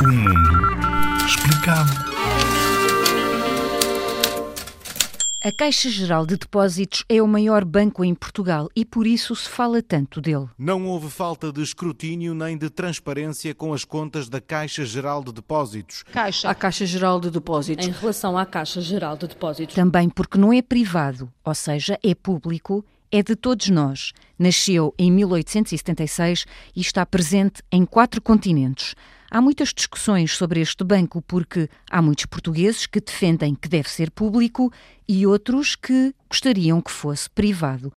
O mundo explicado. A Caixa Geral de Depósitos é o maior banco em Portugal e por isso se fala tanto dele. Não houve falta de escrutínio nem de transparência com as contas da Caixa Geral de Depósitos. Caixa. A Caixa Geral de Depósitos. Em relação à Caixa Geral de Depósitos. Também porque não é privado, ou seja, é público, é de todos nós. Nasceu em 1876 e está presente em quatro continentes. Há muitas discussões sobre este banco porque há muitos portugueses que defendem que deve ser público e outros que gostariam que fosse privado.